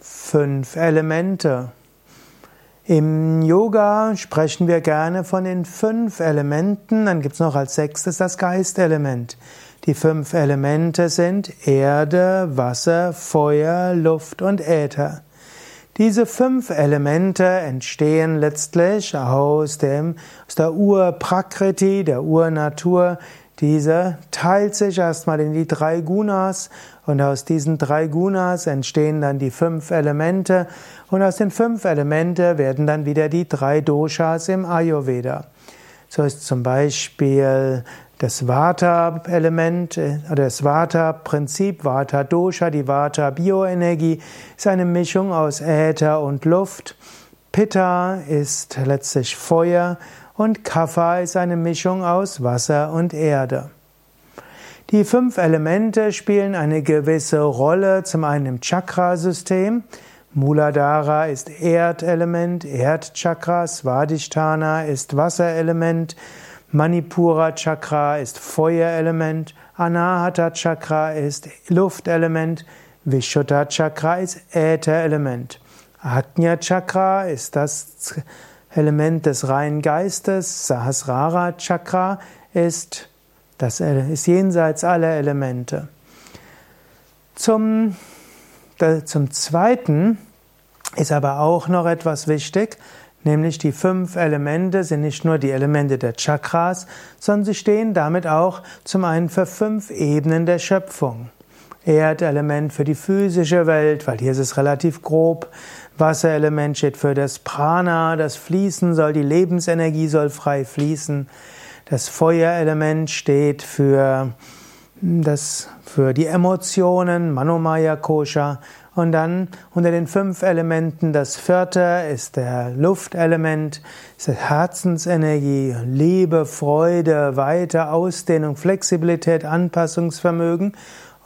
fünf Elemente. Im Yoga sprechen wir gerne von den fünf Elementen, dann gibt es noch als sechstes das Geistelement. Die fünf Elemente sind Erde, Wasser, Feuer, Luft und Äther. Diese fünf Elemente entstehen letztlich aus, dem, aus der Ur-Prakriti, der Urnatur, diese teilt sich erstmal in die drei Gunas und aus diesen drei Gunas entstehen dann die fünf Elemente und aus den fünf Elemente werden dann wieder die drei Doshas im Ayurveda. So ist zum Beispiel das Vata-Element äh, oder das Vata-Prinzip, Vata-Dosha, die Vata-Bioenergie, ist eine Mischung aus Äther und Luft. Pitta ist letztlich Feuer und Kapha ist eine Mischung aus Wasser und Erde. Die fünf Elemente spielen eine gewisse Rolle, zum einen im Chakrasystem. Muladhara ist Erdelement, Erdchakra, Svadhisthana ist Wasserelement, Manipura Chakra ist Feuerelement, Anahata Chakra ist Luftelement, Vishuddha Chakra ist Ätherelement. Ajna Chakra ist das Element des reinen Geistes, Sahasrara Chakra ist, das ist jenseits aller Elemente. Zum, zum Zweiten ist aber auch noch etwas wichtig, nämlich die fünf Elemente sind nicht nur die Elemente der Chakras, sondern sie stehen damit auch zum einen für fünf Ebenen der Schöpfung. Erdelement für die physische Welt, weil hier ist es relativ grob. Wasserelement steht für das Prana, das Fließen soll, die Lebensenergie soll frei fließen. Das Feuerelement steht für das, für die Emotionen, Manomaya Kosha. Und dann unter den fünf Elementen das vierte ist der Luftelement, ist die Herzensenergie, Liebe, Freude, Weite, Ausdehnung, Flexibilität, Anpassungsvermögen.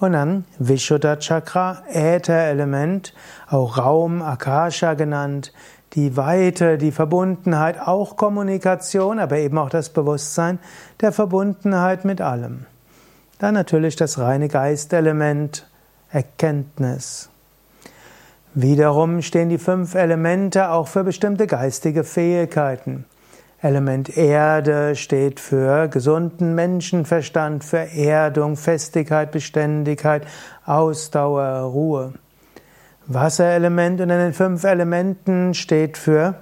Und dann Vishuddha Chakra, Ätherelement, auch Raum, Akasha genannt, die Weite, die Verbundenheit, auch Kommunikation, aber eben auch das Bewusstsein der Verbundenheit mit allem. Dann natürlich das reine Geistelement, Erkenntnis. Wiederum stehen die fünf Elemente auch für bestimmte geistige Fähigkeiten. Element Erde steht für gesunden Menschenverstand, für Erdung, Festigkeit, Beständigkeit, Ausdauer, Ruhe. Wasserelement unter den fünf Elementen steht für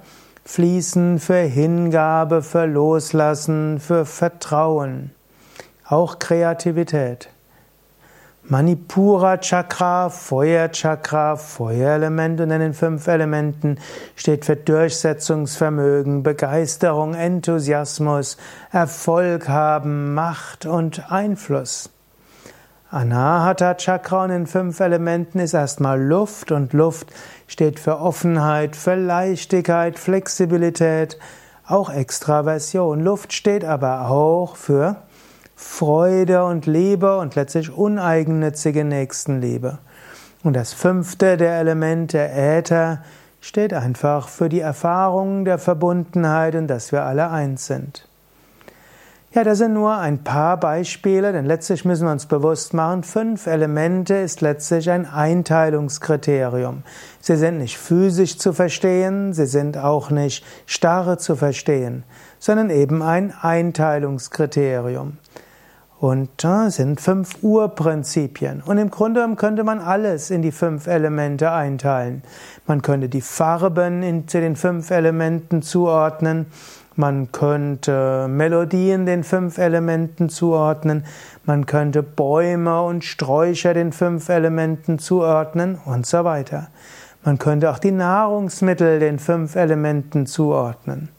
Fließen, für Hingabe, für Loslassen, für Vertrauen, auch Kreativität. Manipura Chakra, Feuerchakra, Feuerelement und in den fünf Elementen steht für Durchsetzungsvermögen, Begeisterung, Enthusiasmus, Erfolg haben, Macht und Einfluss. Anahata Chakra und in den fünf Elementen ist erstmal Luft und Luft steht für Offenheit, für Leichtigkeit, Flexibilität, auch Extraversion. Luft steht aber auch für Freude und Liebe und letztlich uneigennützige Nächstenliebe. Und das fünfte der Elemente, Äther, steht einfach für die Erfahrung der Verbundenheit und dass wir alle eins sind. Ja, das sind nur ein paar Beispiele, denn letztlich müssen wir uns bewusst machen, fünf Elemente ist letztlich ein Einteilungskriterium. Sie sind nicht physisch zu verstehen, sie sind auch nicht starre zu verstehen, sondern eben ein Einteilungskriterium. Und da sind fünf Urprinzipien. Und im Grunde könnte man alles in die fünf Elemente einteilen. Man könnte die Farben zu den fünf Elementen zuordnen. Man könnte Melodien den fünf Elementen zuordnen. Man könnte Bäume und Sträucher den fünf Elementen zuordnen und so weiter. Man könnte auch die Nahrungsmittel den fünf Elementen zuordnen.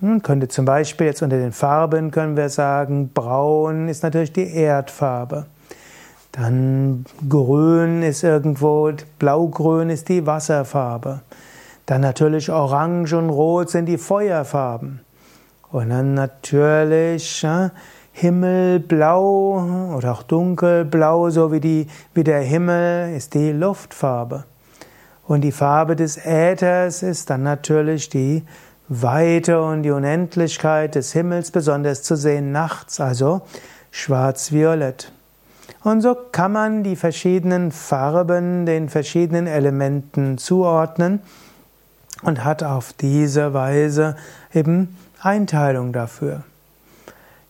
Man könnte zum Beispiel jetzt unter den Farben können wir sagen, braun ist natürlich die Erdfarbe. Dann grün ist irgendwo, blaugrün ist die Wasserfarbe. Dann natürlich orange und rot sind die Feuerfarben. Und dann natürlich ja, himmelblau oder auch dunkelblau, so wie, die, wie der Himmel, ist die Luftfarbe. Und die Farbe des Äthers ist dann natürlich die Weite und die Unendlichkeit des Himmels besonders zu sehen nachts, also schwarz-violett. Und so kann man die verschiedenen Farben den verschiedenen Elementen zuordnen und hat auf diese Weise eben Einteilung dafür.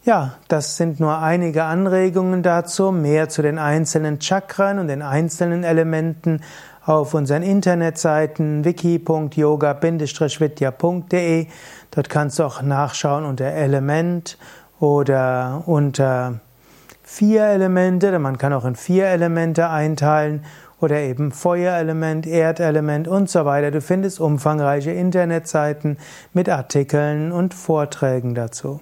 Ja, das sind nur einige Anregungen dazu. Mehr zu den einzelnen Chakren und den einzelnen Elementen auf unseren Internetseiten wiki.yoga-vidya.de. Dort kannst du auch nachschauen unter Element oder unter vier Elemente. Man kann auch in vier Elemente einteilen oder eben Feuerelement, Erdelement und so weiter. Du findest umfangreiche Internetseiten mit Artikeln und Vorträgen dazu.